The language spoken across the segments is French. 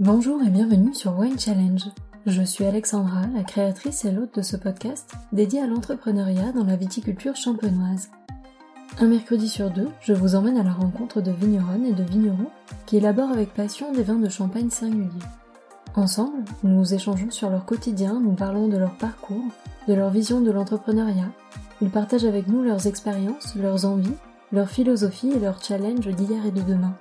Bonjour et bienvenue sur Wine Challenge. Je suis Alexandra, la créatrice et l'hôte de ce podcast dédié à l'entrepreneuriat dans la viticulture champenoise. Un mercredi sur deux, je vous emmène à la rencontre de vigneronnes et de vignerons qui élaborent avec passion des vins de champagne singuliers. Ensemble, nous échangeons sur leur quotidien, nous parlons de leur parcours, de leur vision de l'entrepreneuriat. Ils partagent avec nous leurs expériences, leurs envies, leur philosophie et leurs challenges d'hier et de demain.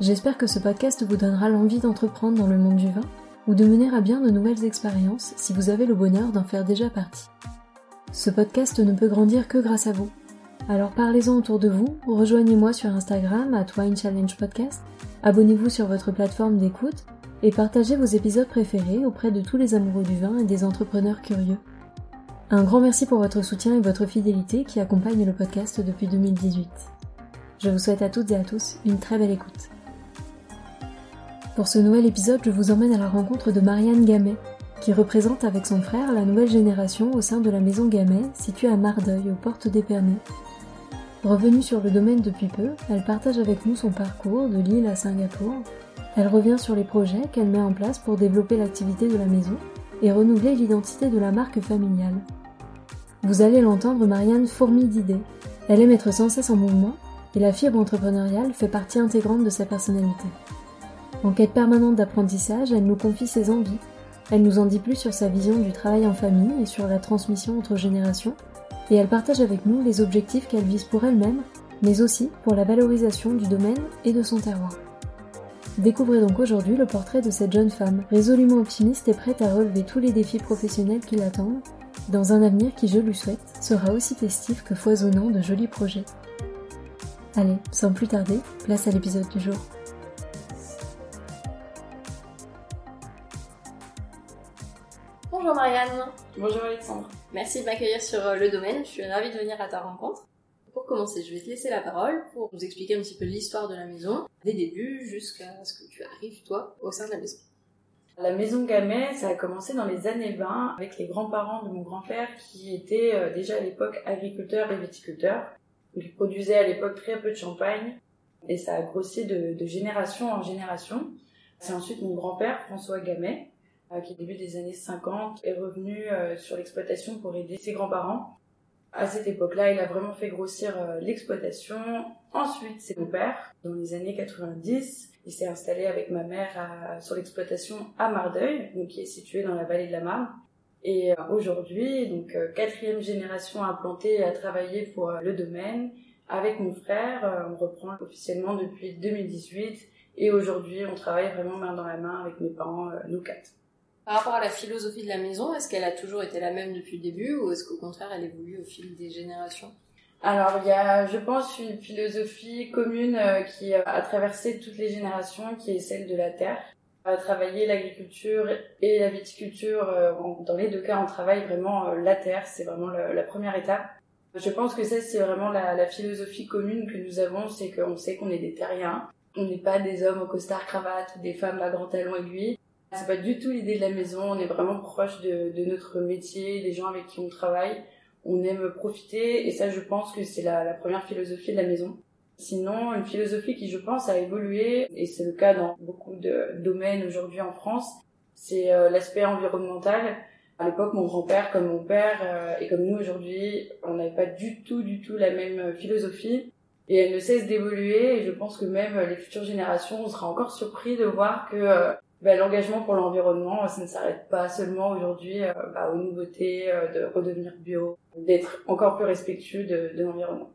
J'espère que ce podcast vous donnera l'envie d'entreprendre dans le monde du vin ou de mener à bien de nouvelles expériences si vous avez le bonheur d'en faire déjà partie. Ce podcast ne peut grandir que grâce à vous. Alors parlez-en autour de vous, rejoignez-moi sur Instagram à Wine Challenge Podcast, abonnez-vous sur votre plateforme d'écoute et partagez vos épisodes préférés auprès de tous les amoureux du vin et des entrepreneurs curieux. Un grand merci pour votre soutien et votre fidélité qui accompagne le podcast depuis 2018. Je vous souhaite à toutes et à tous une très belle écoute. Pour ce nouvel épisode, je vous emmène à la rencontre de Marianne Gamet, qui représente avec son frère la nouvelle génération au sein de la maison Gamet, située à Mardeuil, aux portes d'Épernay. Revenue sur le domaine depuis peu, elle partage avec nous son parcours de Lille à Singapour. Elle revient sur les projets qu'elle met en place pour développer l'activité de la maison et renouveler l'identité de la marque familiale. Vous allez l'entendre, Marianne fourmille d'idées. Elle aime être sans cesse en mouvement et la fibre entrepreneuriale fait partie intégrante de sa personnalité. En quête permanente d'apprentissage, elle nous confie ses envies. Elle nous en dit plus sur sa vision du travail en famille et sur la transmission entre générations, et elle partage avec nous les objectifs qu'elle vise pour elle-même, mais aussi pour la valorisation du domaine et de son terroir. Découvrez donc aujourd'hui le portrait de cette jeune femme, résolument optimiste et prête à relever tous les défis professionnels qui l'attendent, dans un avenir qui, je lui souhaite, sera aussi festif que foisonnant de jolis projets. Allez, sans plus tarder, place à l'épisode du jour. Bonjour Marianne. Bonjour Alexandre. Merci de m'accueillir sur euh, le domaine. Je suis ravie de venir à ta rencontre. Pour commencer, je vais te laisser la parole pour nous expliquer un petit peu l'histoire de la maison, des débuts jusqu'à ce que tu arrives, toi, au sein de la maison. La maison Gamet, ça a commencé dans les années 20 avec les grands-parents de mon grand-père qui étaient euh, déjà à l'époque agriculteurs et viticulteurs. Ils produisaient à l'époque très peu de champagne et ça a grossi de, de génération en génération. C'est ensuite mon grand-père, François Gamet, qui au début des années 50 est revenu euh, sur l'exploitation pour aider ses grands-parents. À cette époque-là, il a vraiment fait grossir l'exploitation. Ensuite, c'est mon père, dans les années 90. Il s'est installé avec ma mère à, sur l'exploitation à Mardeuil, donc qui est située dans la vallée de la Marne. Et euh, aujourd'hui, donc euh, quatrième génération implantée et à travailler pour euh, le domaine. Avec mon frère, on reprend officiellement depuis 2018 et aujourd'hui, on travaille vraiment main dans la main avec mes parents, nous quatre. Par rapport à la philosophie de la maison, est-ce qu'elle a toujours été la même depuis le début ou est-ce qu'au contraire elle évolue au fil des générations? Alors il y a, je pense, une philosophie commune qui a traversé toutes les générations, qui est celle de la terre. À travailler l'agriculture et la viticulture, dans les deux cas, on travaille vraiment la terre, c'est vraiment la première étape. Je pense que ça, c'est vraiment la, philosophie commune que nous avons, c'est qu'on sait qu'on est des terriens. On n'est pas des hommes au costard cravate ou des femmes à grands talons aiguilles. C'est pas du tout l'idée de la maison, on est vraiment proche de, notre métier, des gens avec qui on travaille on aime profiter et ça je pense que c'est la, première philosophie de la maison. Sinon, une philosophie qui je pense a évolué, et c'est le cas dans beaucoup de domaines aujourd'hui en France, c'est euh, l'aspect environnemental. À l'époque, mon grand-père, comme mon père, euh, et comme nous aujourd'hui, on n'avait pas du tout, du tout la même philosophie. Et elle ne cesse d'évoluer, et je pense que même les futures générations, on sera encore surpris de voir que euh, bah, l'engagement pour l'environnement, ça ne s'arrête pas seulement aujourd'hui euh, bah, aux nouveautés, euh, de redevenir bio, d'être encore plus respectueux de, de l'environnement.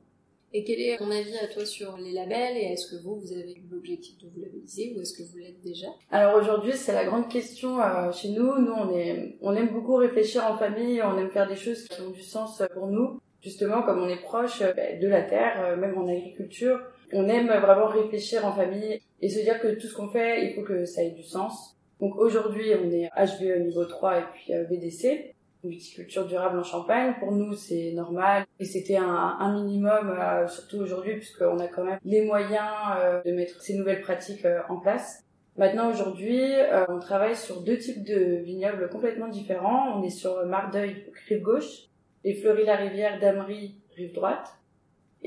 Et quel est ton avis à toi sur les labels et est-ce que vous, vous avez l'objectif de vous labelliser ou est-ce que vous l'êtes déjà? Alors aujourd'hui, c'est la grande question euh, chez nous. Nous, on, est, on aime beaucoup réfléchir en famille, on aime faire des choses qui ont du sens pour nous. Justement, comme on est proche bah, de la terre, même en agriculture, on aime vraiment réfléchir en famille et se dire que tout ce qu'on fait, il faut que ça ait du sens. Donc aujourd'hui, on est HVE niveau 3 et puis euh, VDC, viticulture durable en Champagne. Pour nous, c'est normal et c'était un, minimum, euh, surtout aujourd'hui, puisqu'on a quand même les moyens euh, de mettre ces nouvelles pratiques en place. Maintenant, aujourd'hui, on travaille sur deux types de vignobles complètement différents. On est sur Mardeuil, rive gauche, et Fleury-la-Rivière, Damery, rive droite.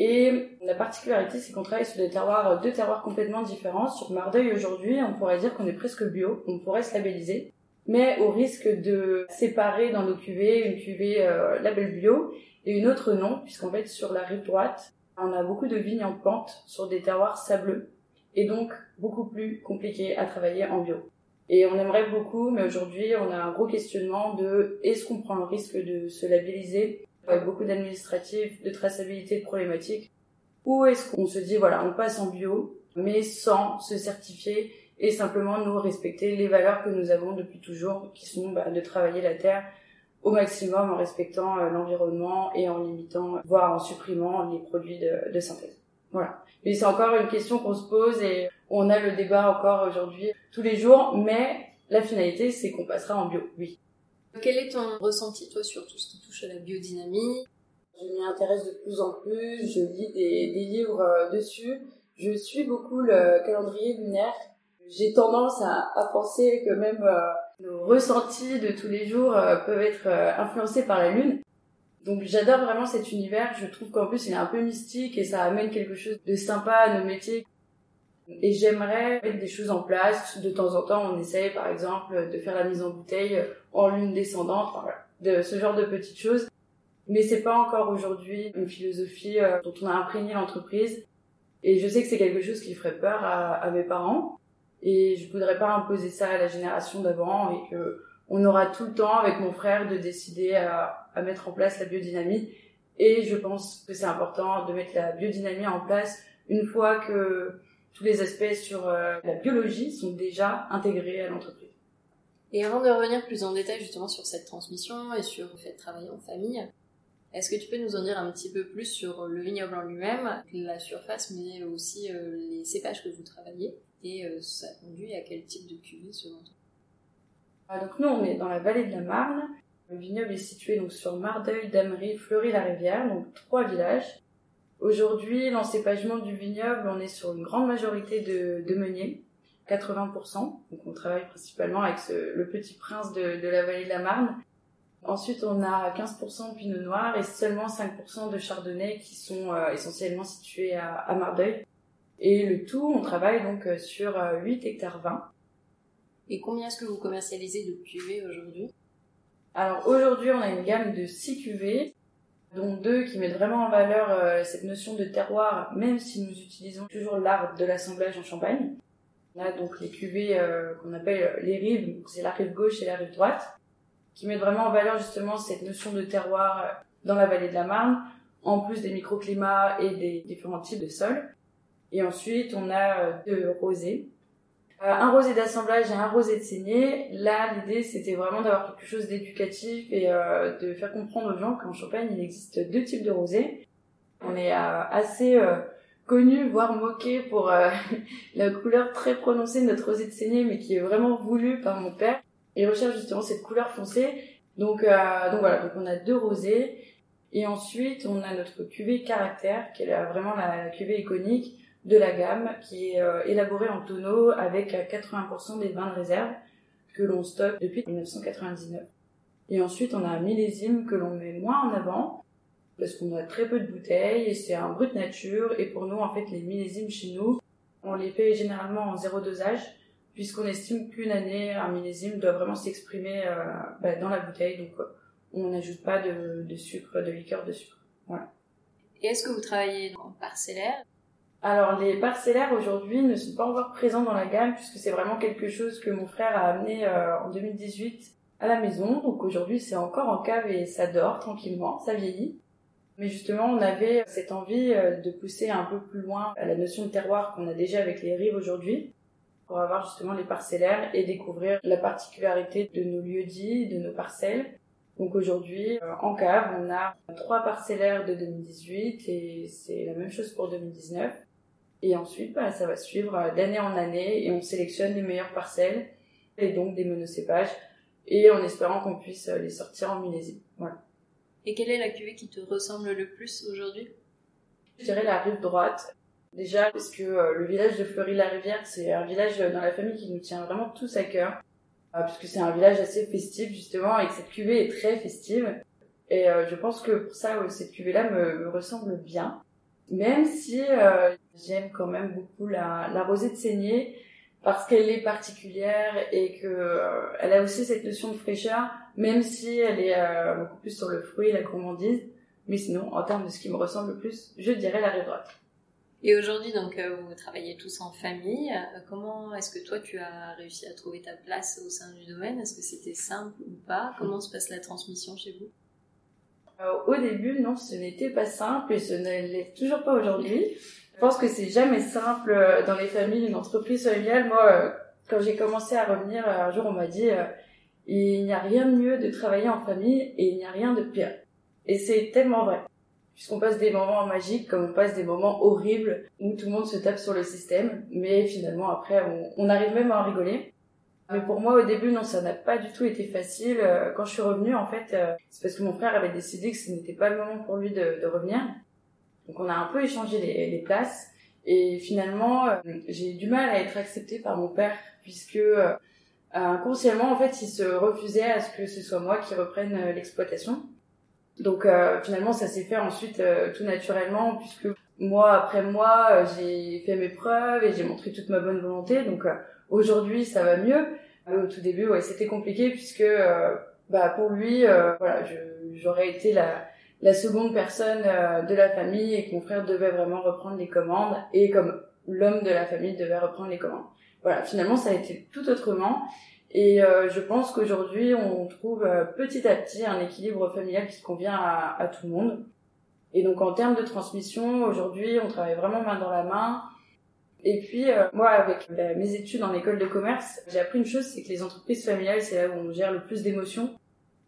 Et la particularité, c'est qu'on travaille sur des terroirs, deux terroirs complètement différents. Sur Mardeuil aujourd'hui, on pourrait dire qu'on est presque bio, on pourrait se labelliser, mais au risque de séparer dans nos cuvées une cuvée euh, label bio et une autre non, puisqu'en fait sur la rive droite, on a beaucoup de vignes en pente sur des terroirs sableux et donc beaucoup plus compliqué à travailler en bio. Et on aimerait beaucoup, mais aujourd'hui on a un gros questionnement de est-ce qu'on prend le risque de se labelliser avec beaucoup d'administratifs, de traçabilité, de problématiques, ou est-ce qu'on se dit voilà on passe en bio, mais sans se certifier et simplement nous respecter les valeurs que nous avons depuis toujours, qui sont bah, de travailler la terre au maximum en respectant euh, l'environnement et en limitant, voire en supprimant les produits de synthèse. Voilà. Mais c'est encore une question qu'on se pose et on a le débat encore aujourd'hui tous les jours, mais la finalité c'est qu'on passera en bio, oui. Quel est ton ressenti toi sur tout ce qui touche à la biodynamie? Je m'y intéresse de plus en plus, je lis des, livres euh, dessus, je suis beaucoup le calendrier lunaire. J'ai tendance à, à, penser que même euh, nos ressentis de tous les jours euh, peuvent être influencés par la lune. Donc j'adore vraiment cet univers, je trouve qu'en plus il est un peu mystique et ça amène quelque chose de sympa à nos métiers. Et j'aimerais mettre des choses en place. De temps en temps, on essaye par exemple de faire la mise en bouteille en lune descendante, enfin, de ce genre de petites choses. Mais c'est pas encore aujourd'hui une philosophie euh, dont on a imprégné l'entreprise. Et je sais que c'est quelque chose qui ferait peur à, à, mes parents. Et je voudrais pas imposer ça à la génération d'avant et que on aura tout le temps avec mon frère de décider à, à mettre en place la biodynamie. Et je pense que c'est important de mettre la biodynamie en place une fois que tous les aspects sur euh, la biologie sont déjà intégrés à l'entreprise. Et avant de revenir plus en détail justement sur cette transmission et sur le fait de travailler en famille, est-ce que tu peux nous en dire un petit peu plus sur le vignoble en lui-même, la surface, mais aussi euh, les cépages que vous travaillez et euh, ça conduit à quel type de cuvée selon toi? Ah, Donc nous, on est dans la vallée de la Marne. Le vignoble est situé donc sur Mardeuil, Damery, Fleury-la-Rivière, donc trois villages. Aujourd'hui, l'encépagement du vignoble, on est sur une grande majorité de, de meuniers, 80%. Donc on travaille principalement avec ce, le petit prince de, de, la vallée de la Marne. Ensuite, on a 15% de pinot noir et seulement 5% de chardonnay qui sont euh, essentiellement situés à, à, Mardeuil. Et le tout, on travaille donc euh, sur 8 euh, hectares 20. Et combien est-ce que vous commercialisez de cuvées aujourd'hui? Alors aujourd'hui, on a une gamme de 6 cuvées dont deux qui mettent vraiment en valeur euh, cette notion de terroir, même si nous utilisons toujours l'art de l'assemblage en Champagne. On a donc les cuvées euh, qu'on appelle les rives, c'est la rive gauche et la rive droite, qui mettent vraiment en valeur justement cette notion de terroir dans la vallée de la Marne, en plus des microclimats et des différents types de sols. Et ensuite, on a euh, deux rosés, euh, un rosé d'assemblage et un rosé de saignée. Là, l'idée, c'était vraiment d'avoir quelque chose d'éducatif et euh, de faire comprendre aux gens qu'en Champagne, il existe deux types de rosés. On est euh, assez euh, connu, voire moqué pour euh, la couleur très prononcée de notre rosé de saignée, mais qui est vraiment voulu par mon père. Il recherche justement cette couleur foncée. Donc, donc voilà, donc on a deux rosés. Et ensuite, on a notre cuvée caractère, qui est vraiment la cuvée iconique de la gamme qui est euh, élaborée en tonneau avec 80% des vins de réserve que l'on stocke depuis 1999. Et ensuite, on a un millésime que l'on met moins en avant parce qu'on a très peu de bouteilles et c'est un brut nature. Et pour nous, en fait, les millésimes chez nous, on les fait généralement en zéro dosage puisqu'on estime qu'une année, un millésime doit vraiment s'exprimer euh, bah, dans la bouteille. Donc, on n'ajoute pas de, de, sucre, de liqueur de sucre. Voilà. Et est-ce que vous travaillez en parcellaire? Alors les parcellaires aujourd'hui ne sont pas encore présents dans la gamme puisque c'est vraiment quelque chose que mon frère a amené euh, en 2018 à la maison. Donc aujourd'hui c'est encore en cave et ça dort tranquillement, ça vieillit. Mais justement on avait cette envie euh, de pousser un peu plus loin la notion de terroir qu'on a déjà avec les rives aujourd'hui pour avoir justement les parcellaires et découvrir la particularité de nos lieux dits, de nos parcelles. Donc aujourd'hui, euh, en cave, on a trois parcellaires de 2018 et c'est la même chose pour 2019. Et ensuite, bah, ça va suivre euh, d'année en année et on sélectionne les meilleures parcelles et donc des monocépages et en espérant qu'on puisse euh, les sortir en millésime. Voilà. Et quelle est la cuvée qui te ressemble le plus aujourd'hui? Je dirais la rive droite. Déjà parce que euh, le village de Fleury-la-Rivière, c'est un village dans la famille qui nous tient vraiment tous à cœur. Puisque c'est un village assez festif justement et que cette cuvée est très festive. Et je pense que pour ça, cette cuvée-là me, me ressemble bien. Même si j'aime quand même beaucoup la, rosée de saignée parce qu'elle est particulière et que elle a aussi cette notion de fraîcheur, même si elle est beaucoup plus sur le fruit, la gourmandise. Mais sinon, en termes de ce qui me ressemble le plus, je dirais la rive droite. Et aujourd'hui, donc, euh, vous travaillez tous en famille. Euh, comment est-ce que toi, tu as réussi à trouver ta place au sein du domaine? Est-ce que c'était simple ou pas? Comment se passe la transmission chez vous? euh, Au début, non, ce n'était pas simple et ce ne l'est toujours pas aujourd'hui. Je pense que c'est jamais simple dans les familles, une entreprise familiale. Moi, quand j'ai commencé à revenir, un jour, on m'a dit il n'y a rien de mieux de travailler en famille et il n'y a rien de pire. Et c'est tellement vrai puisqu'on passe des moments magiques comme on passe des moments horribles où tout le monde se tape sur le système, mais finalement après on, arrive même à en rigoler. Mais pour moi au début non, ça n'a pas du tout été facile. Euh, quand je suis revenue en fait, euh, c'est parce que mon frère avait décidé que ce n'était pas le moment pour lui de, revenir. Donc on a un peu échangé les, places et finalement euh, j'ai du mal à être acceptée par mon père puisque inconsciemment en fait il se refusait à ce que ce soit moi qui reprenne l'exploitation. Donc finalement, ça s'est fait ensuite tout naturellement, puisque mois après euh, j'ai fait mes preuves et j'ai montré toute ma bonne volonté. Donc aujourd'hui, ça va mieux. Mais au tout début, ouais, c'était compliqué puisque bah pour lui, voilà, j'aurais été la la seconde personne de la famille et que mon frère devait vraiment reprendre les commandes et comme l'homme de la famille devait reprendre les commandes. Voilà, finalement, ça a été tout autrement. Et euh, je pense qu'aujourd'hui, on trouve euh, petit à petit un équilibre familial qui convient à, à, tout le monde. Et donc en termes de transmission, aujourd'hui, on travaille vraiment main dans la main. Et puis, euh, moi, avec mes études en école de commerce, j'ai appris une chose, c'est que les entreprises familiales, c'est là où on gère le plus d'émotions.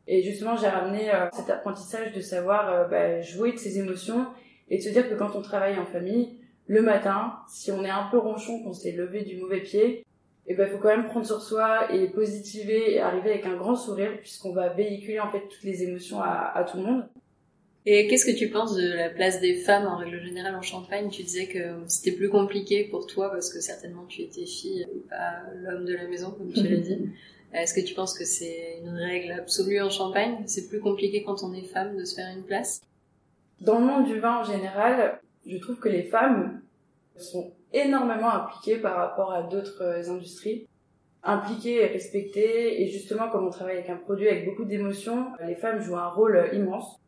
Et justement, j'ai ramené cet apprentissage de savoir bah, jouer de ses émotions et de se dire que quand on travaille en famille, le matin, si on est un peu ronchon, qu'on s'est levé du mauvais pied, et ben faut quand même prendre sur soi et positiver et arriver avec un grand sourire puisqu'on va véhiculer en fait toutes les émotions à tout le monde. Et qu'est-ce que tu penses de la place des femmes en règle générale en Champagne? Tu disais que c'était plus compliqué pour toi parce que certainement tu étais fille et pas l'homme de la maison comme tu l'as dit. Est-ce que tu penses que c'est une règle absolue en Champagne? C'est plus compliqué quand on est femme de se faire une place? Dans le monde du vin en général, je trouve que les femmes sont énormément impliqués par rapport à d'autres industries. Impliqués et respectés, et justement comme on travaille avec un produit avec beaucoup d'émotions, les femmes jouent un rôle immense.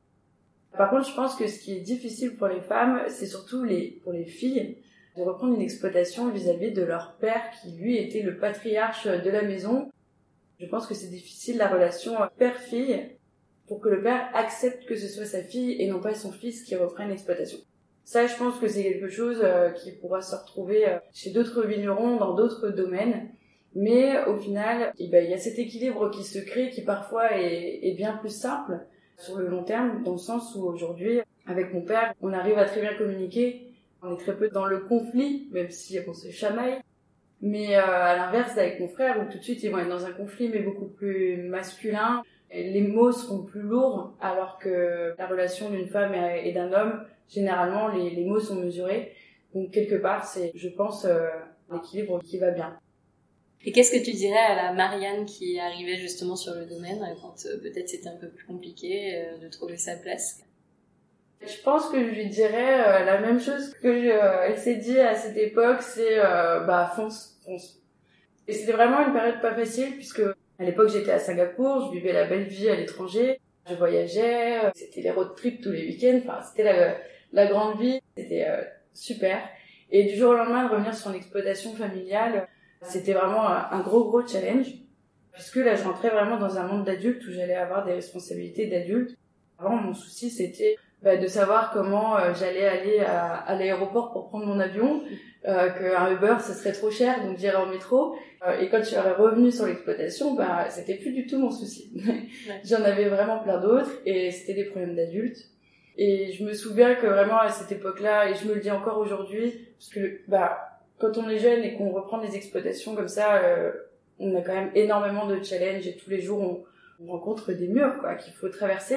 Par contre, je pense que ce qui est difficile pour les femmes, c'est surtout les, pour les filles de reprendre une exploitation vis-à-vis de leur père qui lui était le patriarche de la maison. Je pense que c'est difficile la relation père-fille pour que le père accepte que ce soit sa fille et non pas son fils qui reprenne l'exploitation. Ça, je pense que c'est quelque chose euh, qui pourra se retrouver euh, chez d'autres vignerons dans d'autres domaines. Mais au final, eh ben, il y a cet équilibre qui se crée qui parfois est, bien plus simple sur le long terme, dans le sens où aujourd'hui, avec mon père, on arrive à très bien communiquer. On est très peu dans le conflit, même si on se chamaille. Mais euh, à l'inverse, avec mon frère, où tout de suite ils vont être dans un conflit, mais beaucoup plus masculin. les mots seront plus lourds, alors que la relation d'une femme et d'un homme généralement les, les mots sont mesurés. Donc quelque part, c'est, je pense, euh, l'équilibre qui va bien. Et qu'est-ce que tu dirais à la Marianne qui arrivait justement sur le domaine quand euh, peut-être c'était un peu plus compliqué euh, de trouver sa place? Je pense que je lui dirais la même chose que elle s'est dit à cette époque, c'est bah fonce, fonce. Et c'était vraiment une période pas facile puisque à l'époque j'étais à Singapour, je vivais la belle vie à l'étranger, je voyageais, c'était les road trips tous les week-ends, enfin c'était la, grande vie, c'était euh, super. Et du jour au lendemain, de revenir sur une exploitation familiale, c'était vraiment un gros gros challenge. Puisque là, je rentrais vraiment dans un monde d'adultes où j'allais avoir des responsabilités d'adulte. Avant, mon souci, c'était bah, de savoir comment euh, j'allais aller à, à l'aéroport pour prendre mon avion, euh, qu'un Uber, ce serait trop cher, donc j'irais en métro. Euh, et quand je suis revenue sur l'exploitation, bah, c'était plus du tout mon souci. J'en avais vraiment plein d'autres, et c'était des problèmes d'adultes. Et je me souviens que vraiment à cette époque-là, et je me le dis encore aujourd'hui, parce que bah quand on est jeune et qu'on reprend des exploitations comme ça, euh, on a quand même énormément de challenges et tous les jours on, rencontre des murs quoi qu'il faut traverser.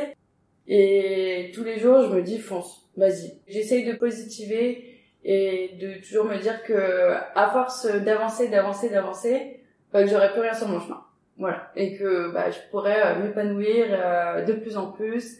Et tous les jours je me dis fonce, vas-y. J'essaye de positiver et de toujours me dire que à force d'avancer, d'avancer, d'avancer, bah, que j'aurais plus rien sur mon chemin. Voilà. Et que bah, je pourrais euh, m'épanouir euh, de plus en plus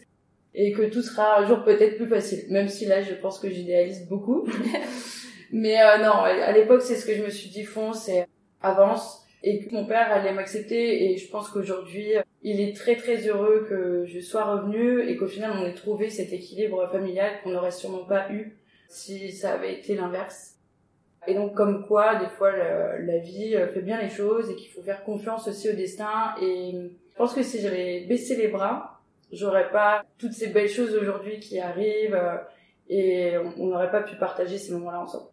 et que tout sera un jour peut-être plus facile. Même si là, je pense que j'idéalise beaucoup. Mais euh, non, à l'époque, c'est ce que je me suis dit, fonce et avance. Et mon père allait m'accepter. Et je pense qu'aujourd'hui, il est très très heureux que je sois revenue et qu'au final, on ait trouvé cet équilibre familial qu'on n'aurait sûrement pas eu si ça avait été l'inverse. Et donc, comme quoi, des fois, la, vie fait bien les choses et qu'il faut faire confiance aussi au destin. Et je pense que si j'avais baissé les bras, j'aurais pas toutes ces belles choses aujourd'hui qui arrivent euh, et on n'aurait pas pu partager ces moments-là ensemble.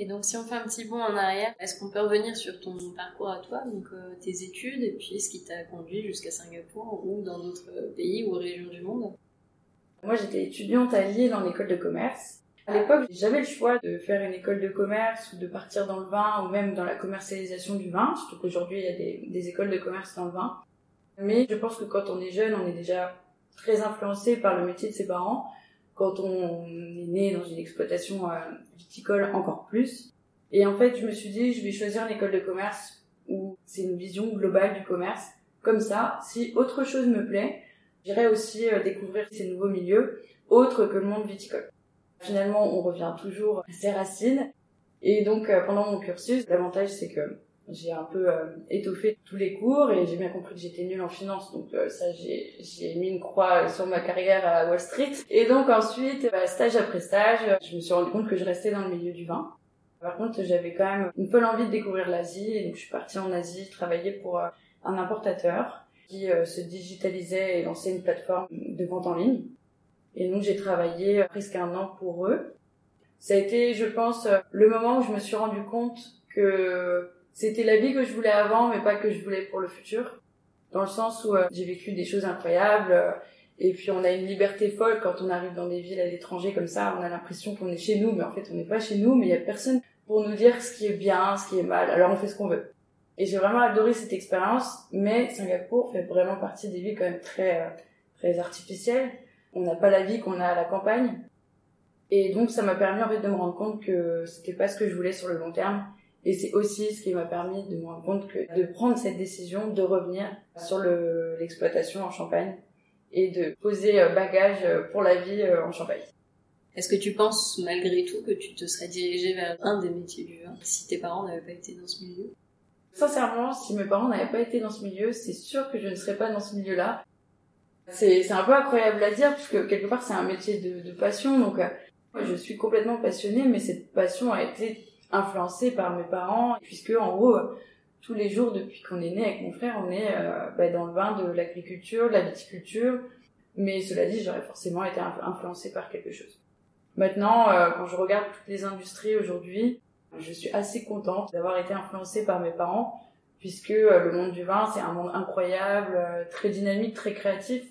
Et donc, si on fait un petit bond en arrière, est-ce qu'on peut revenir sur ton parcours à toi, donc euh, tes études, et puis ce qui t'a conduit jusqu'à Singapour ou dans d'autres pays ou régions du monde? Moi, j'étais étudiante à Lille en école de commerce. À l'époque, j'avais le choix de faire une école de commerce ou de partir dans le vin ou même dans la commercialisation du vin, surtout qu'aujourd'hui, il y a des, des écoles de commerce dans le vin. Mais je pense que quand on est jeune, on est déjà très influencé par le métier de ses parents quand on est né dans une exploitation euh, viticole encore plus. Et en fait, je me suis dit, je vais choisir une école de commerce où c'est une vision globale du commerce. Comme ça, si autre chose me plaît, j'irai aussi euh, découvrir ces nouveaux milieux autres que le monde viticole. Finalement, on revient toujours à ses racines. Et donc, euh, pendant mon cursus, l'avantage, c'est que j'ai un peu euh, étoffé tous les cours et j'ai bien compris que j'étais nulle en finance. Donc euh, ça, j'ai mis une croix sur ma carrière à Wall Street. Et donc ensuite, bah, stage après stage, je me suis rendu compte que je restais dans le milieu du vin. Par contre, j'avais quand même une folle envie de découvrir l'Asie. Donc je suis partie en Asie travailler pour euh, un importateur qui se digitalisait et lançait une plateforme de vente en ligne. Et donc j'ai travaillé presque un an pour eux. Ça a été, je pense, le moment où je me suis rendu compte que c'était la vie que je voulais avant, mais pas que je voulais pour le futur. Dans le sens où euh, j'ai vécu des choses incroyables, euh, et puis on a une liberté folle quand on arrive dans des villes à l'étranger comme ça, on a l'impression qu'on est chez nous, mais en fait on n'est pas chez nous, mais il y a personne pour nous dire ce qui est bien, ce qui est mal, alors on fait ce qu'on veut. Et j'ai vraiment adoré cette expérience, mais Singapour fait vraiment partie des villes quand même très, euh, très artificielles. On n'a pas la vie qu'on a à la campagne. Et donc ça m'a permis en fait de me rendre compte que c'était pas ce que je voulais sur le long terme et c'est aussi ce qui m'a permis de me rendre compte que de prendre cette décision de revenir sur l'exploitation en Champagne et de poser euh, bagage euh, pour la vie euh, en Champagne. Est-ce que tu penses malgré tout que tu te serais dirigé vers un des métiers du vin si tes parents n'avaient pas été dans ce milieu? Sincèrement, si mes parents n'avaient pas été dans ce milieu, c'est sûr que je ne serais pas dans ce milieu-là. C'est un peu incroyable à dire puisque quelque part c'est un métier de, de passion donc je suis complètement passionnée mais cette passion a été influencé par mes parents, puisque en gros, tous les jours depuis qu'on est né avec mon frère, on est euh, bah, dans le vin de l'agriculture, de la viticulture, mais cela dit, j'aurais forcément été influencé par quelque chose. Maintenant, euh, quand je regarde toutes les industries aujourd'hui, je suis assez contente d'avoir été influencée par mes parents, puisque euh, le monde du vin, c'est un monde incroyable, très dynamique, très créatif.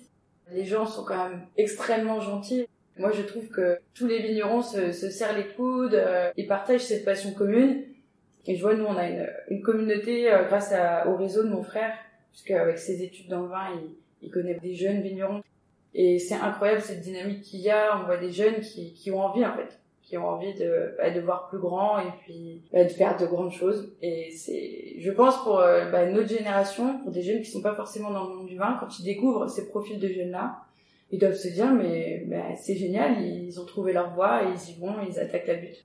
Les gens sont quand même extrêmement gentils. Moi, je trouve que tous les vignerons se, se serrent les coudes, euh, ils partagent cette passion commune. Et je vois, nous, on a une, communauté euh, grâce au réseau de mon frère, puisqu'avec ses études dans le vin, il, il connaît des jeunes vignerons. Et c'est incroyable cette dynamique qu'il y a. On voit des jeunes qui, qui ont envie, en fait, qui ont envie de, bah, de voir plus grand et puis bah, de faire de grandes choses. Et c'est, je pense, pour euh, bah, notre génération, pour des jeunes qui sont pas forcément dans le monde du vin, quand ils découvrent ces profils de jeunes-là, ils doivent se dire mais, c'est génial, ils ont trouvé leur voie et ils y vont, ils attaquent la butte.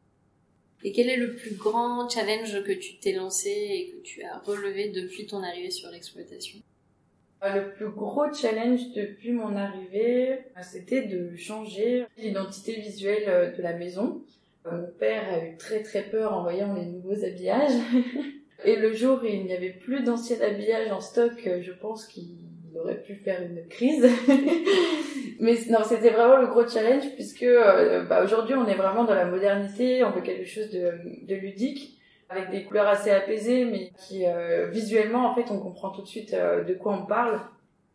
Et quel est le plus grand challenge que tu t'es lancé et que tu as relevé depuis ton arrivée sur l'exploitation? Euh, le plus gros challenge depuis mon arrivée, euh, c'était de changer l'identité visuelle euh, de la maison. Mon père a eu très très peur en voyant les nouveaux habillages. Et le jour où il n'y avait plus d'anciens habillages en stock, je pense qu'il aurait pu faire une crise. Mais non, c'était vraiment le gros challenge puisque euh, bah, aujourd'hui on est vraiment dans la modernité, on veut quelque chose de, ludique avec des couleurs assez apaisées mais qui euh, visuellement en fait on comprend tout de suite euh, de quoi on parle.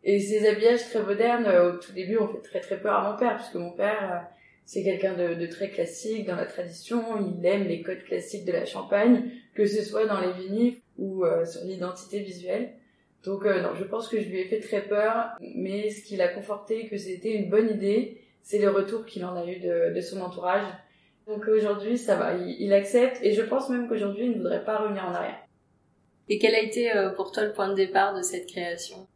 Et ces habillages très modernes, au tout début on fait très très peur à mon père puisque mon père c'est quelqu'un de, de, très classique dans la tradition, il aime les codes classiques de la Champagne, que ce soit dans les vinifs ou sur l'identité visuelle. Donc euh, non, je pense que je lui ai fait très peur, mais ce qui l'a conforté que c'était une bonne idée, c'est le retour qu'il en a eu de, de son entourage. Donc aujourd'hui, ça va, il, accepte et je pense même qu'aujourd'hui, il ne voudrait pas revenir en arrière. Et quel a été euh, pour toi le point de départ de cette création?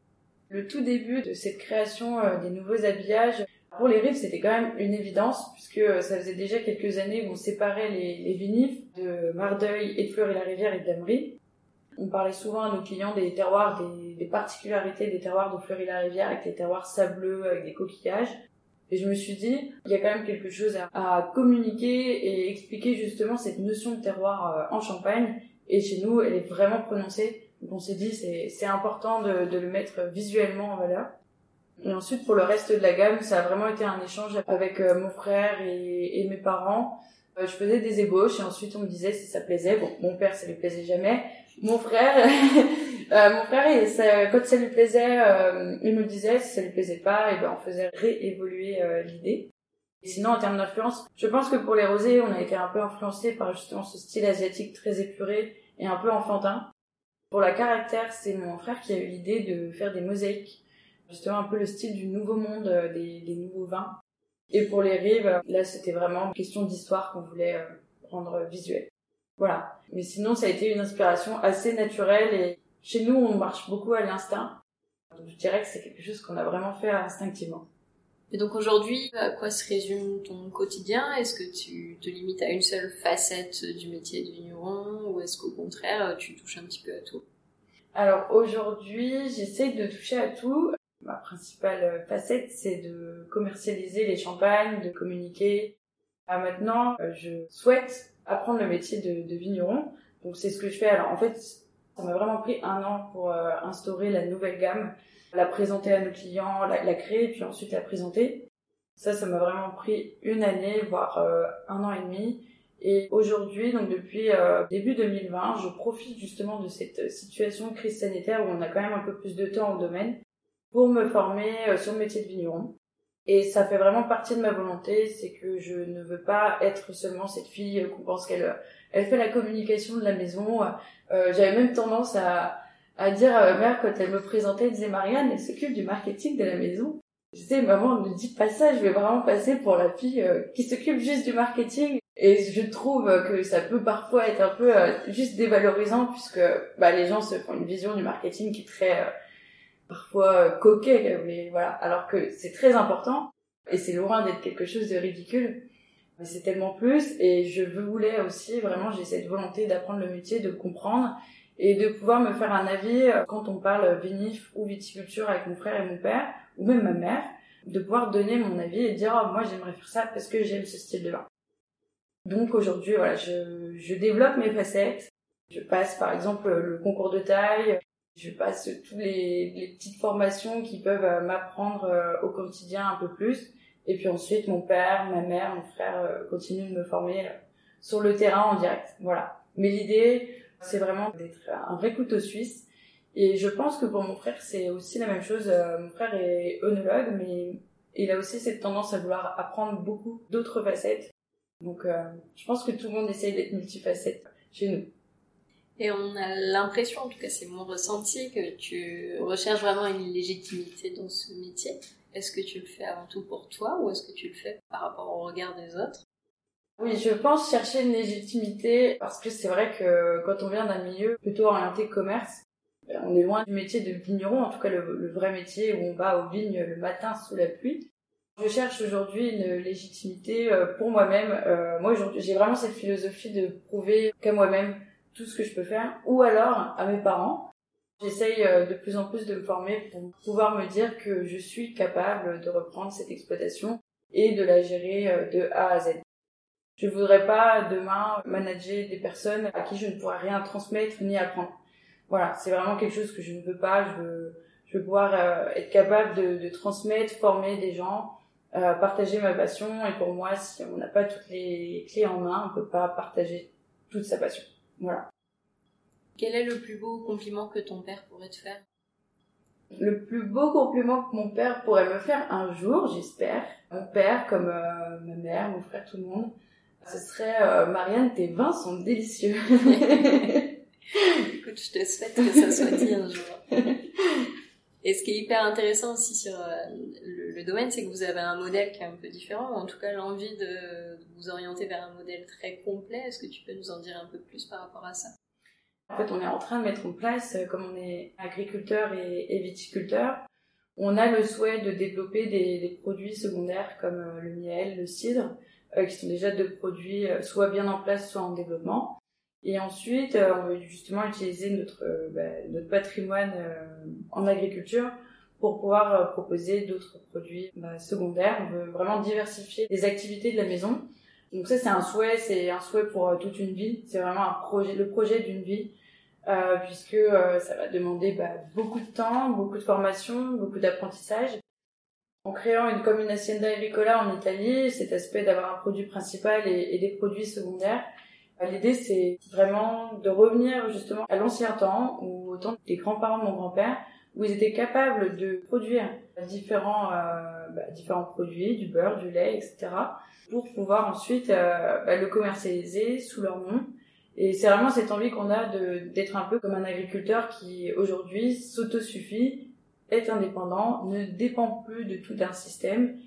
Le tout début de cette création euh, des nouveaux habillages, Pour les rives, c'était quand même une évidence, puisque ça faisait déjà quelques années qu'on séparait les, les vinifs de Mardeuil et de Fleury-la-Rivière et de Damery. On parlait souvent à nos clients des terroirs, des, particularités des terroirs de Fleury-la-Rivière avec les terroirs sableux, avec des coquillages. Et je me suis dit, il y a quand même quelque chose à, communiquer et expliquer justement cette notion de terroir euh, en Champagne. Et chez nous, elle est vraiment prononcée. Donc on s'est dit, c'est important de, le mettre visuellement en valeur. Et ensuite, pour le reste de la gamme, ça a vraiment été un échange avec euh, mon frère et mes parents. Euh, je faisais des ébauches et ensuite on me disait si ça plaisait. Bon, mon père, ça lui plaisait jamais. Mon frère, euh, mon frère, et ça, quand ça lui plaisait, euh, il me disait. Si ça lui plaisait pas, et ben on faisait réévoluer l'idée. Et sinon, en termes d'influence, je pense que pour les rosés, on a été un peu influencé par justement ce style asiatique très épuré et un peu enfantin. Pour la caractère, c'est mon frère qui a eu l'idée de faire des mosaïques justement un peu le style du nouveau monde euh, des, des nouveaux vins. Et pour les rives, là c'était vraiment une question d'histoire qu'on voulait euh, rendre visuelle. Voilà. Mais sinon ça a été une inspiration assez naturelle et chez nous on marche beaucoup à l'instinct. Donc je dirais que c'est quelque chose qu'on a vraiment fait instinctivement. Et donc aujourd'hui, à quoi se résume ton quotidien? Est-ce que tu te limites à une seule facette du métier de vigneron ou est-ce qu'au contraire tu touches un petit peu à tout? Alors aujourd'hui, j'essaie de toucher à tout ma principale facette, c'est de commercialiser les champagnes, de communiquer. Ah, maintenant, euh, je souhaite apprendre le métier de, vigneron. Donc c'est ce que je fais. Alors en fait, ça m'a vraiment pris un an pour euh, instaurer la nouvelle gamme, la présenter à nos clients, la, créer, puis ensuite la présenter. Ça, ça m'a vraiment pris une année, voire euh, un an et demi. Et aujourd'hui, donc depuis début 2020, je profite justement de cette situation de crise sanitaire où on a quand même un peu plus de temps au domaine pour me former euh, sur le métier de vigneron. Et ça fait vraiment partie de ma volonté, c'est que je ne veux pas être seulement cette fille qu'on pense qu'elle elle fait la communication de la maison. Euh, J'avais même tendance à, dire à ma mère quand elle me présentait, elle disait Marianne, elle s'occupe du marketing de la maison. Je disais maman, ne dites pas ça, je vais vraiment passer pour la fille euh, qui s'occupe juste du marketing. Et je trouve que ça peut parfois être un peu euh, juste dévalorisant puisque bah, les gens se font une vision du marketing qui est très euh, parfois coquet, mais voilà. Alors que c'est très important et c'est loin d'être quelque chose de ridicule. Mais c'est tellement plus et je voulais aussi vraiment, j'ai cette volonté d'apprendre le métier, de comprendre et de pouvoir me faire un avis euh, quand on parle vinif ou viticulture avec mon frère et mon père ou même ma mère, de pouvoir donner mon avis et dire oh, moi j'aimerais faire ça parce que j'aime ce style de vin. Donc aujourd'hui voilà, je développe mes facettes. Je passe par exemple le concours de taille, je passe toutes les, petites formations qui peuvent euh, m'apprendre euh, au quotidien un peu plus. Et puis ensuite, mon père, ma mère, mon frère euh, continuent de me former sur le terrain en direct. Voilà. Mais l'idée, c'est vraiment d'être un vrai couteau suisse. Et je pense que pour mon frère, c'est aussi la même chose. Mon frère est œnologue, mais il a aussi cette tendance à vouloir apprendre beaucoup d'autres facettes. Donc, je pense que tout le monde essaye d'être multifacette chez nous. Et on a l'impression, en tout cas c'est mon ressenti, que tu recherches vraiment une légitimité dans ce métier. Est-ce que tu le fais avant tout pour toi ou est-ce que tu le fais par rapport au regard des autres? Oui, je pense chercher une légitimité parce que c'est vrai que quand on vient d'un milieu plutôt orienté commerce, ben, on est loin du métier de vigneron, en tout cas le, vrai métier où on va aux vignes le matin sous la pluie. Je cherche aujourd'hui une légitimité euh, pour moi-même. Euh, moi aujourd'hui, j'ai vraiment cette philosophie de prouver qu'à moi-même tout ce que je peux faire, ou alors à mes parents. J'essaye euh, de plus en plus de me former pour pouvoir me dire que je suis capable de reprendre cette exploitation et de la gérer euh, de A à Z. Je voudrais pas demain manager des personnes à qui je ne pourrais rien transmettre ni apprendre. Voilà, c'est vraiment quelque chose que je ne veux pas. Je veux, je veux pouvoir euh, être capable de, transmettre, former des gens, partager ma passion. Et pour moi, si on n'a pas toutes les clés en main, on peut pas partager toute sa passion. Voilà. Quel est le plus beau compliment que ton père pourrait te faire? Le plus beau compliment que mon père pourrait me faire un jour, j'espère, mon père comme euh, ma mère, mon frère, tout le monde, ce serait euh, Marianne, tes vins sont délicieux. Écoute, je te souhaite que ça soit dit un jour. Et ce qui est hyper intéressant aussi sur euh, le, domaine, c'est que vous avez un modèle qui est un peu différent, ou en tout cas l'envie de, vous orienter vers un modèle très complet. Est-ce que tu peux nous en dire un peu plus par rapport à ça? En fait, on est en train de mettre en place, euh, comme on est agriculteur et, viticulteur, On a le souhait de développer des, des produits secondaires comme euh, le miel, le cidre, qui sont déjà deux produits soit bien en place, soit en développement. Et ensuite, on veut justement utiliser notre, bah, notre patrimoine en agriculture pour pouvoir proposer d'autres produits bah, secondaires. On veut vraiment diversifier les activités de la maison. Donc ça, c'est un souhait, c'est un souhait pour toute une vie. C'est vraiment le projet d'une vie euh, puisque euh, ça va demander bah, beaucoup de temps, beaucoup de formation, beaucoup d'apprentissage. En créant une commune hacienda agricola en Italie, cet aspect d'avoir un produit principal et, des produits secondaires, l'idée c'est vraiment de revenir justement à l'ancien temps, où au temps des grands-parents de mon grand-père, où ils étaient capables de produire différents, euh, bah, différents produits, du beurre, du lait, etc., pour pouvoir ensuite euh, bah, le commercialiser sous leur nom et c'est vraiment cette envie qu'on a d'être un peu comme un agriculteur qui aujourd'hui s'autosuffit, est indépendant, ne dépend plus de tout d'un système.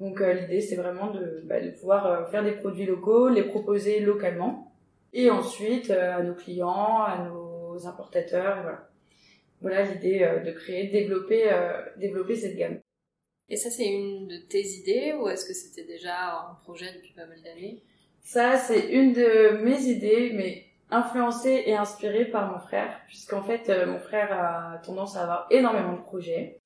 Donc euh, l'idée c'est vraiment de, bah, de pouvoir euh, faire des produits locaux, les proposer localement, et ensuite euh, à nos clients, à nos importateurs, voilà. Voilà l'idée de créer, de développer, développer cette gamme. Et ça c'est une de tes idées ou est-ce que c'était déjà un projet depuis pas mal d'années? Ça, c'est une de mes idées, mais influencée et inspirée par mon frère, puisqu'en fait, mon frère a tendance à avoir énormément de projets,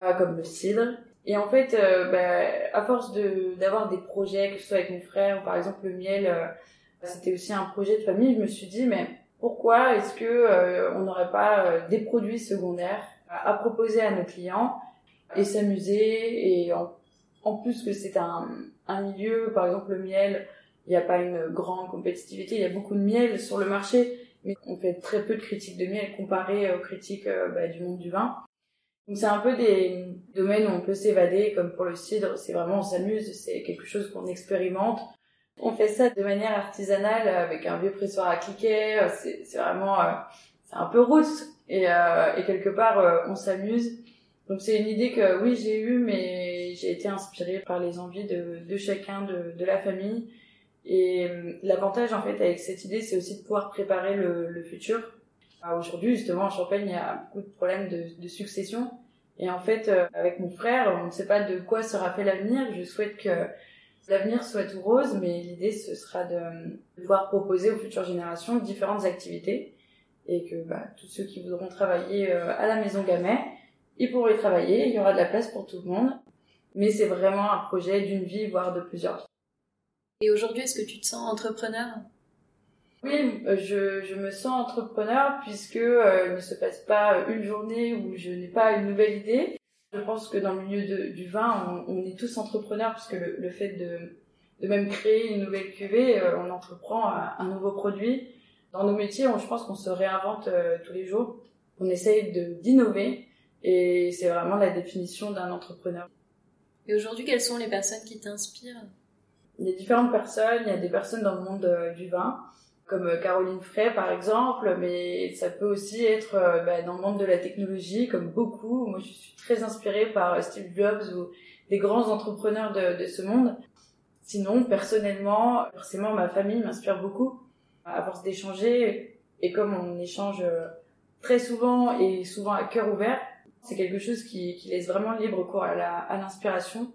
comme le cidre. Et en fait, euh, bah, à force de d'avoir des projets, que ce soit avec mon frère ou par exemple le miel, c'était aussi un projet de famille, je me suis dit, mais pourquoi est-ce que on n'aurait pas des produits secondaires à, proposer à nos clients et s'amuser et en, en plus que c'est un, un milieu, par exemple le miel, il n'y a pas une grande compétitivité, il y a beaucoup de miel sur le marché, mais on fait très peu de critiques de miel comparé aux critiques euh, bah, du monde du vin. Donc c'est un peu des domaines où on peut s'évader, comme pour le cidre, c'est vraiment on s'amuse, c'est quelque chose qu'on expérimente. On fait ça de manière artisanale avec un vieux pressoir à cliquet, c'est vraiment euh, c'est un peu rousse et, euh, et quelque part on s'amuse. Donc c'est une idée que oui j'ai eue, mais j'ai été inspirée par les envies de, chacun de, la famille et euh, l'avantage en fait avec cette idée, c'est aussi de pouvoir préparer le futur. Aujourd'hui, justement, en Champagne, il y a beaucoup de problèmes de, succession. Et en fait, euh, avec mon frère, on ne sait pas de quoi sera fait l'avenir. Je souhaite que l'avenir soit tout rose, mais l'idée, ce sera de, pouvoir proposer aux futures générations différentes activités. Et que bah, tous ceux qui voudront travailler euh, à la maison Gamet, ils pourront y travailler, il y aura de la place pour tout le monde. Mais c'est vraiment un projet d'une vie, voire de plusieurs. Et aujourd'hui, est-ce que tu te sens entrepreneur? Oui, euh, je, je, me sens entrepreneur puisque euh, il ne se passe pas une journée où je n'ai pas une nouvelle idée. Je pense que dans le milieu de, du vin, on, on, est tous entrepreneurs puisque le, le fait de, de, même créer une nouvelle cuvée, euh, on entreprend un, un, nouveau produit. Dans nos métiers, on, je pense qu'on se réinvente tous les jours. On essaye d'innover et c'est vraiment la définition d'un entrepreneur. Et aujourd'hui, quelles sont les personnes qui t'inspirent? Il y a différentes personnes, il y a des personnes dans le monde euh, du vin, comme euh, Caroline Frey par exemple, mais ça peut aussi être euh, bah, dans le monde de la technologie, comme beaucoup. Moi, je suis très inspirée par Steve Jobs ou des grands entrepreneurs de, ce monde. Sinon, personnellement, forcément, ma famille m'inspire beaucoup. À force d'échanger, et comme on échange très souvent et souvent à cœur ouvert, c'est quelque chose qui laisse vraiment libre cours à l'inspiration.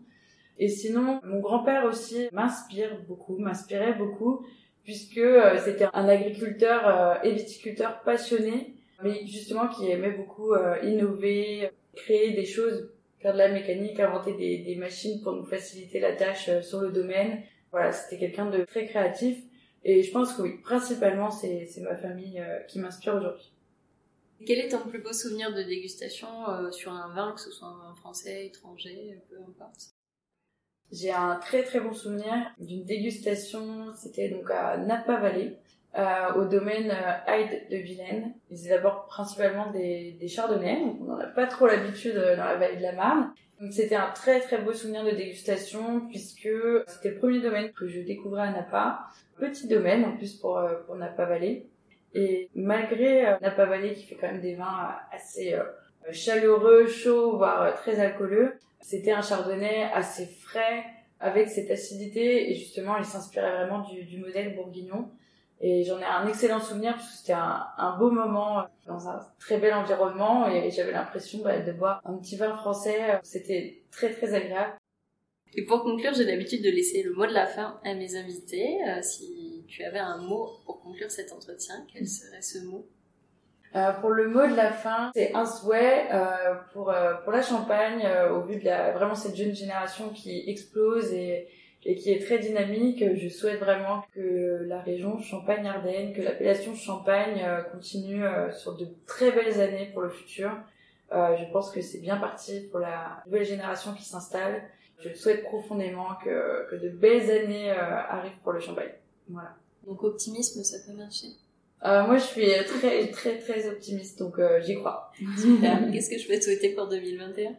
Et sinon, mon grand-père aussi m'inspire beaucoup, m'inspirait beaucoup, puisque euh, c'était un agriculteur euh, et viticulteur passionné, mais justement qui aimait beaucoup euh, innover, créer des choses, faire de la mécanique, inventer des, machines pour nous faciliter la tâche sur le domaine. Voilà, c'était quelqu'un de très créatif. Et je pense que oui, principalement, c'est ma famille qui m'inspire aujourd'hui. Quel est ton plus beau souvenir de dégustation sur un vin, que ce soit un vin français, étranger, peu importe? J'ai un très très bon souvenir d'une dégustation, c'était donc à Napa Valley, euh, au domaine euh, Hyde de Vilaine. Ils élaborent principalement des, des chardonnays, donc on n'en a pas trop l'habitude euh, dans la vallée de la Marne. Donc c'était un très très beau souvenir de dégustation puisque c'était le premier domaine que je découvrais à Napa. Petit domaine en plus pour, euh, pour Napa Valley. Et malgré Napa Valley qui fait quand même des vins assez chaleureux, chauds, voire très alcooleux, c'était un chardonnay assez frais, avec cette acidité, et justement, il s'inspirait vraiment du, modèle bourguignon. Et j'en ai un excellent souvenir parce que c'était un, beau moment dans un très bel environnement et j'avais l'impression bah, de boire un petit vin français. C'était très très agréable. Et pour conclure, j'ai l'habitude de laisser le mot de la fin à mes invités. Euh, si tu avais un mot pour conclure cet entretien, quel serait ce mot? Euh, pour le mot de la fin, c'est un souhait euh, pour euh, pour la Champagne au vu de la vraiment cette jeune génération qui explose et et qui est très dynamique. Je souhaite vraiment que la région Champagne-Ardenne, que l'appellation Champagne continue sur de très belles années pour le futur. je pense que c'est bien parti pour la nouvelle génération qui s'installe. Je souhaite profondément que, que de belles années arrivent pour le Champagne. Voilà. Donc optimisme, ça peut marcher. Euh, moi, je suis très, très, très optimiste, donc euh, j'y crois. Super. Qu'est-ce que je peux te souhaiter pour 2021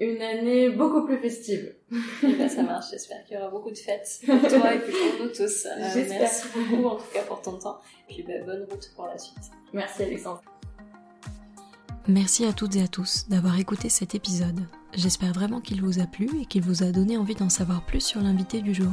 Une année beaucoup plus festive. Ben, ça marche. J'espère qu'il y aura beaucoup de fêtes pour toi et pour nous tous. Euh, merci beaucoup, en tout cas, pour ton temps. Et puis, bah, bonne route pour la suite. Merci, Alexandre. Merci à toutes et à tous d'avoir écouté cet épisode. J'espère vraiment qu'il vous a plu et qu'il vous a donné envie d'en savoir plus sur l'invité du jour.